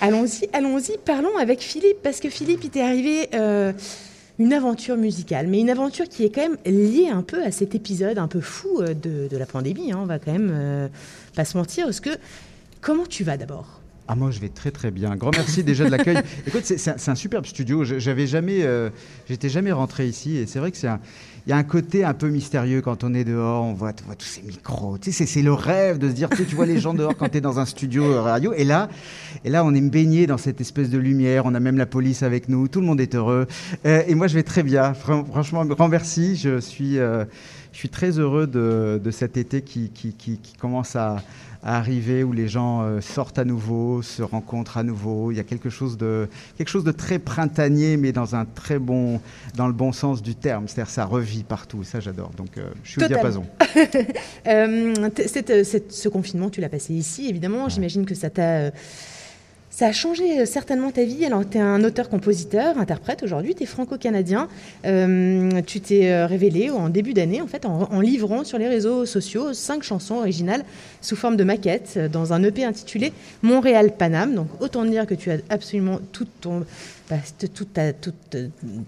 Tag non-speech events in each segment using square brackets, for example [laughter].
Allons-y, allons-y, parlons avec Philippe, parce que Philippe, il t'est arrivé euh, une aventure musicale, mais une aventure qui est quand même liée un peu à cet épisode un peu fou euh, de, la pandémie, hein, on va quand même euh, pas se mentir, parce que comment tu vas d'abord? Ah, moi, je vais très très bien. Grand merci déjà de l'accueil. [laughs] Écoute, c'est un, un, superbe studio. J'avais jamais, euh, j'étais jamais rentré ici, et c'est vrai que c'est un, il y a un côté un peu mystérieux quand on est dehors, on voit, voit tous ces micros. Tu sais, c'est le rêve de se dire, tu, tu vois les gens dehors quand tu es dans un studio radio. Et là, et là, on est baigné dans cette espèce de lumière. On a même la police avec nous. Tout le monde est heureux. Euh, et moi, je vais très bien. Franchement, grand merci. Je suis, euh, je suis très heureux de, de cet été qui, qui, qui, qui commence à à arriver où les gens euh, sortent à nouveau, se rencontrent à nouveau. Il y a quelque chose de, quelque chose de très printanier, mais dans, un très bon, dans le bon sens du terme. C'est-à-dire ça revit partout. Ça, j'adore. Donc, euh, je suis au diapason. [laughs] euh, cette, cette, ce confinement, tu l'as passé ici, évidemment. Ouais. J'imagine que ça t'a ça a changé certainement ta vie. Alors, tu es un auteur-compositeur, interprète aujourd'hui, tu es franco-canadien. Euh, tu t'es révélé en début d'année, en fait, en, en, livrant sur les réseaux sociaux cinq chansons originales sous forme de maquette dans un EP intitulé Montréal Paname. Donc, autant dire que tu as absolument tout ton. Bah, tout ta, tout,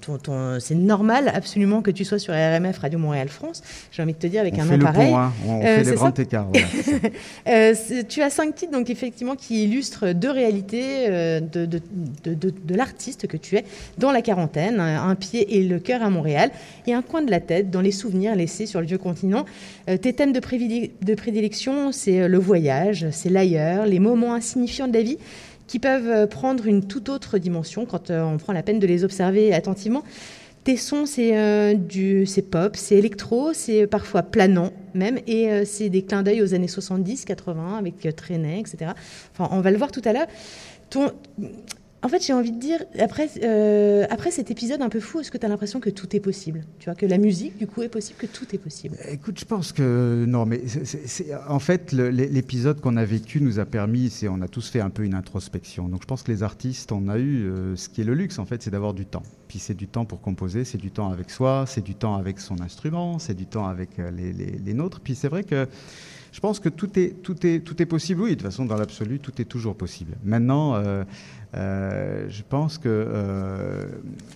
ton, ton, c'est normal absolument que tu sois sur RMF Radio Montréal France. J'ai envie de te dire avec on un fait nom pareil. Pont, hein. On euh, fait les grands écarts. Voilà, [laughs] euh, tu as cinq titres donc effectivement qui illustrent deux réalités euh, de, l'artiste que tu es dans la quarantaine, un pied et le cœur à Montréal et un coin de la tête dans les souvenirs laissés sur le vieux continent. Euh, tes thèmes de, de prédilection, c'est le voyage, c'est l'ailleurs, les moments insignifiants de la vie qui peuvent prendre une toute autre dimension quand on prend la peine de les observer attentivement. Tes sons, c'est euh, du, c'est pop, c'est électro, c'est parfois planant même, et euh, c'est des clins d'œil aux années 70, 80 avec euh, etc. On va le voir tout à l'heure. En fait, j'ai envie de dire, après, euh, après cet épisode un peu fou, est-ce que tu as l'impression que tout est possible? Tu vois, que la musique, du coup, est possible, que tout est possible? Écoute, je pense que non, mais en fait, l'épisode qu'on a vécu nous a permis, c'est, on a tous fait un peu une introspection. Donc, je pense que les artistes, on a eu euh, ce qui est le luxe, en fait, c'est d'avoir du temps. Puis, c'est du temps pour composer, c'est du temps avec soi, c'est du temps avec son instrument, c'est du temps avec euh, les, les, les nôtres. Puis, c'est vrai que je pense que tout est, tout est, tout est possible. Oui, de toute façon, dans l'absolu, tout est toujours possible. Maintenant, euh, euh, je pense que euh,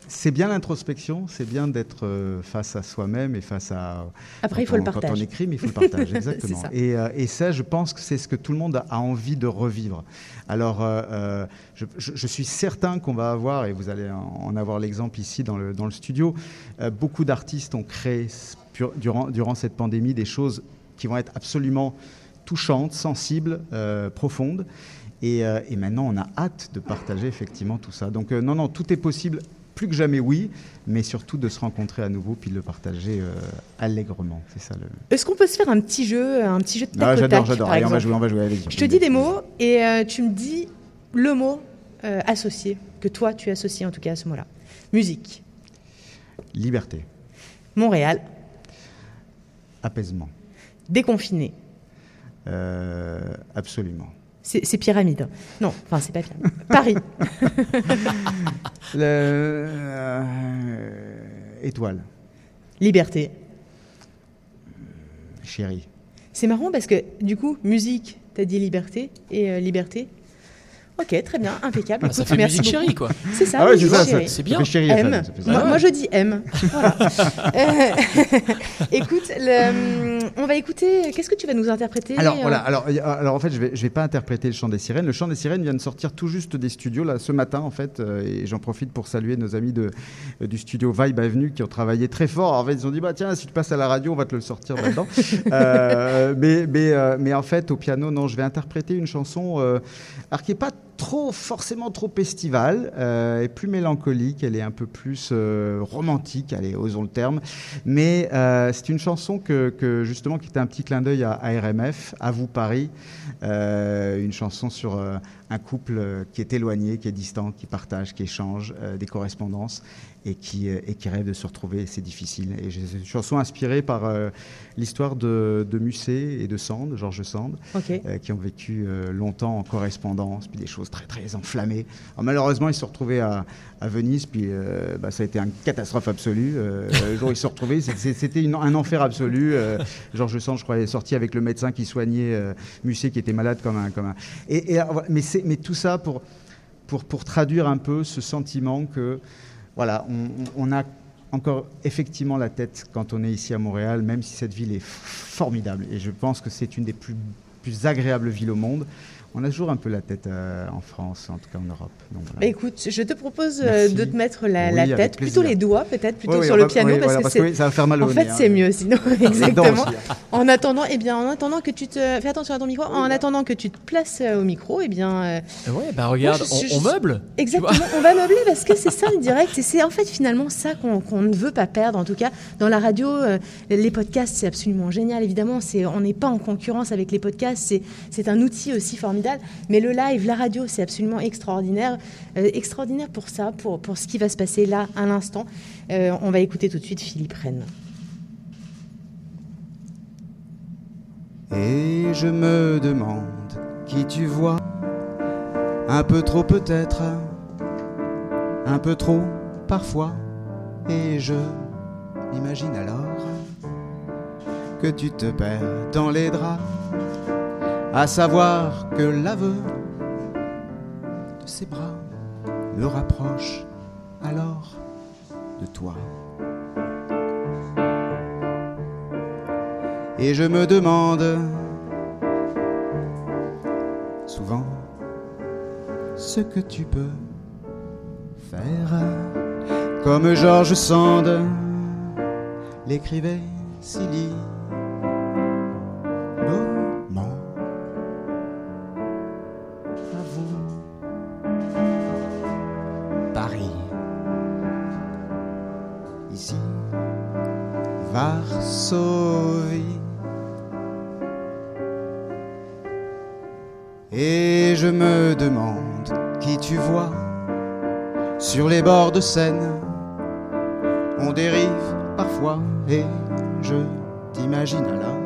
c'est bien l'introspection, c'est bien d'être face à soi-même et face à. Après, il faut on, le partage. Quand on écrit, mais il faut le partage, [laughs] exactement. ça. Et, et, ça, je pense que c'est ce que tout le monde a envie de revivre. Alors, je, je, je, suis certain qu'on va avoir, et vous allez en avoir l'exemple ici dans le, dans le studio, beaucoup d'artistes ont créé durant, durant cette pandémie des choses qui vont être absolument touchantes, sensibles, euh, profondes. Et, euh, et, maintenant, on a hâte de partager effectivement tout ça. Donc, euh, non, non, tout est possible, plus que jamais, oui, mais surtout de se rencontrer à nouveau puis de le partager allègrement. C'est ça le. Est-ce qu'on peut se faire un petit jeu, un petit jeu de tac ah, J'adore, j'adore. Allez, on va jouer, on va jouer. Allez, Je te dis des mots et tu me dis le mot associé, que toi tu associes en tout cas à ce mot-là. Musique. Liberté. Montréal. Apaisement. Déconfiné. Euh, absolument. C'est pyramide. Non, enfin, c'est pas pyramide. Paris. [laughs] Le, euh, étoile. Liberté. Chérie. C'est marrant parce que, du coup, musique, t'as dit liberté, et euh, liberté, Ok, très bien, impeccable. Ah, ça fait merci musique beaucoup. chérie, quoi. C'est ça, Ah ouais, c'est ça, chérie. C'est bien. Chérie, M. ça, ça fait ça. Moi, Ah ouais. moi, je dis M. Voilà. [laughs] Euh, [laughs] Écoute, le- on va écouter. Qu'est-ce que tu vas nous interpréter Alors euh, voilà, alors, a- alors en fait je vais, je vais pas interpréter le chant des sirènes. Le chant des sirènes vient de sortir tout juste des studios là ce matin en fait, euh, et j'en profite pour saluer nos amis de, euh, du studio Vibe Avenue qui ont travaillé très fort. En fait ils ont dit bah tiens si tu passes à la radio on va te le sortir. [laughs] Euh, mais mais euh, mais en fait au piano non je vais interpréter une chanson euh, alors qui est pas trop forcément trop estivale, euh, et plus mélancolique, elle est un peu plus euh, romantique, allez, osons le terme. Mais euh, c'est une chanson que, que, justement qui était un petit clin d'œil à, à, RMF, à vous Paris, euh, une chanson sur euh, un couple qui est éloigné, qui est distant, qui partage, qui échange euh, des correspondances et qui, euh, et qui rêve de se retrouver. C'est difficile. Et c'est une chanson inspirée par euh, l'histoire de, de Musset et de Sand, Georges Sand, euh, qui ont vécu euh, longtemps en correspondance, puis des choses très très enflammées. Alors, malheureusement, ils se sont retrouvés à, à Venise, puis euh, bah, ça a été une catastrophe absolue. Euh, le jour où ils se sont retrouvés, c'était un enfer absolu. Euh, Georges Sand, je crois, est sorti avec le médecin qui soignait euh, Musset, qui était malade comme un... Comme un... Et, et, alors, voilà, mais, mais tout ça pour pour, pour traduire un peu ce sentiment que, voilà, on, on a encore effectivement la tête quand on est ici à Montréal, même si cette ville est formidable. Et je pense que c'est une des plus, plus agréables villes au monde on a toujours un peu la tête euh, en France, en tout cas en Europe. Bah, écoute, je te propose euh, de te mettre la, tête, plutôt les doigts peut-être, plutôt sur le piano, parce, que, ça va faire mal au En fait, c'est mieux sinon, [laughs] exactement. en attendant, eh bien, en attendant que tu te, fais attention à ton micro, en attendant que tu te places euh, au micro, eh bien. ouais, bah regarde, on, meuble. Exactement, on va meubler parce que c'est ça le direct, et c'est en fait finalement ça qu'on ne veut pas perdre. En tout cas, dans la radio, les podcasts, c'est absolument génial. Évidemment, c'est, on n'est pas en concurrence avec les podcasts, c'est un outil aussi formidable mais le live, la radio, c'est absolument extraordinaire. Euh, extraordinaire pour ça, pour, ce qui va se passer là, à l'instant. Euh, on va écouter tout de suite Philippe Rennes. Et je me demande qui tu vois, un peu trop peut-être, un peu trop parfois, et je m'imagine alors que tu te perds dans les draps à savoir que l'aveu de ses bras me rapproche alors de toi. Et je me demande souvent ce que tu peux faire, comme Georges Sand l'écrivait Silly Et je me demande qui tu vois sur les bords de Seine. On dérive parfois et je t'imagine alors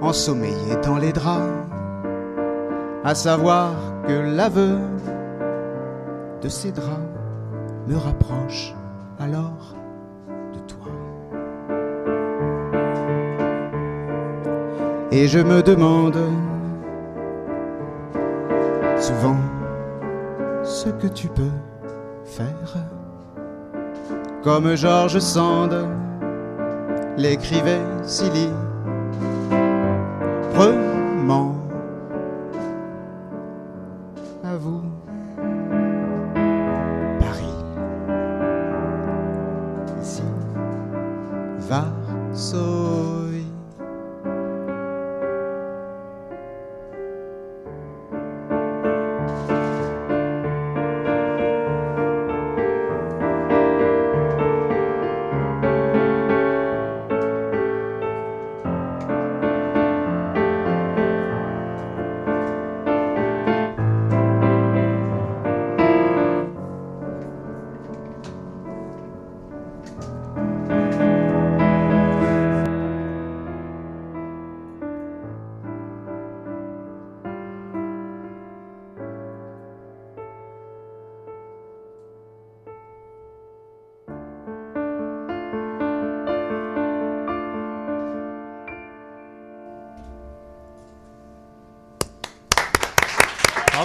ensommeillé dans les draps, à savoir que l'aveu de ces draps me rapproche alors Et je me demande souvent ce que tu peux faire. Comme Georges Sand l'écrivait Silly. Prement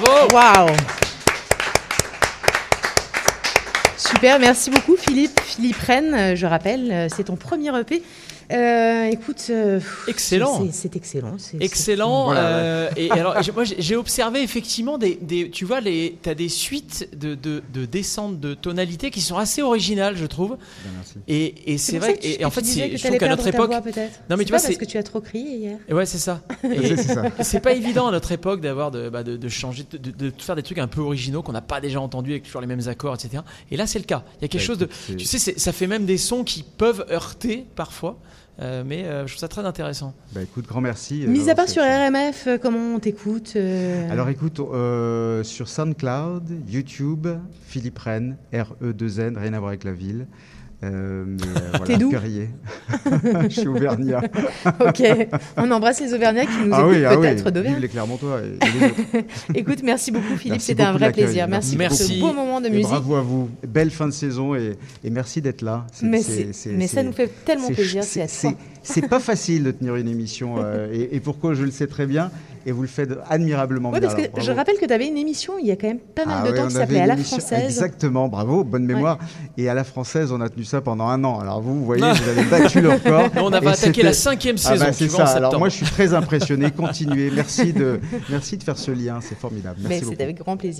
Waouh Super, merci beaucoup Philippe. Philippe Rennes, je rappelle, euh, c'est ton premier EP. Euh, écoute, euh, excellent. C'est excellent. Excellent. Euh, et alors, moi, j'ai observé effectivement des, des, tu vois, les, as des suites de, de, de descentes de tonalité qui sont assez originales, je trouve. Ben, merci. Et, et c'est vrai. et, en fait, c'est, je trouve qu'à notre époque, non mais tu vois, c'est parce que tu as trop crié hier. Ouais, c'est ça. [laughs] c'est pas évident à notre époque d'avoir de, bah, de, de, changer, de, de, faire des trucs un peu originaux qu'on n'a pas déjà entendus avec toujours les mêmes accords, etc. Et là, c'est le cas. Il y a quelque bah, chose de, tu sais, ça fait même des sons qui peuvent heurter parfois. Euh, mais euh, je trouve ça très intéressant. Bah écoute, grand merci. Euh, Mis à part sur RMF, comment on t'écoute Alors écoute, sur SoundCloud, YouTube, Philippe Rennes, R-E-2-N, rien à voir avec la ville. Euh, mais euh, [laughs] voilà, d'où [laughs] Je suis auvergnat. [laughs] ok, on embrasse les auvergnats qui nous ah écoutent ah peut-être oui. d'Auvergne. les Clermontois. Écoute, merci beaucoup Philippe, c'était un vrai plaisir. Merci, pour ce beau moment de musique. bravo à vous, belle fin de saison et, et merci d'être là. Mais, mais ça nous fait tellement plaisir, c'est pas facile de tenir une émission euh, et, et, pourquoi je le sais très bien. Et vous le faites admirablement bien. Parce que je rappelle que tu avais une émission il y a quand même pas mal ah de temps qui s'appelait À la française. Exactement, bravo, bonne mémoire. Et à la française, on a tenu ça pendant un an. Alors vous, vous voyez, vous avez battu le record. [laughs] on avait attaqué la cinquième ah bah, saison. c'est ça. Alors moi, je suis très impressionné. Continuez. Merci de, merci de faire ce lien. C'est formidable. Merci Mais c'est avec grand plaisir.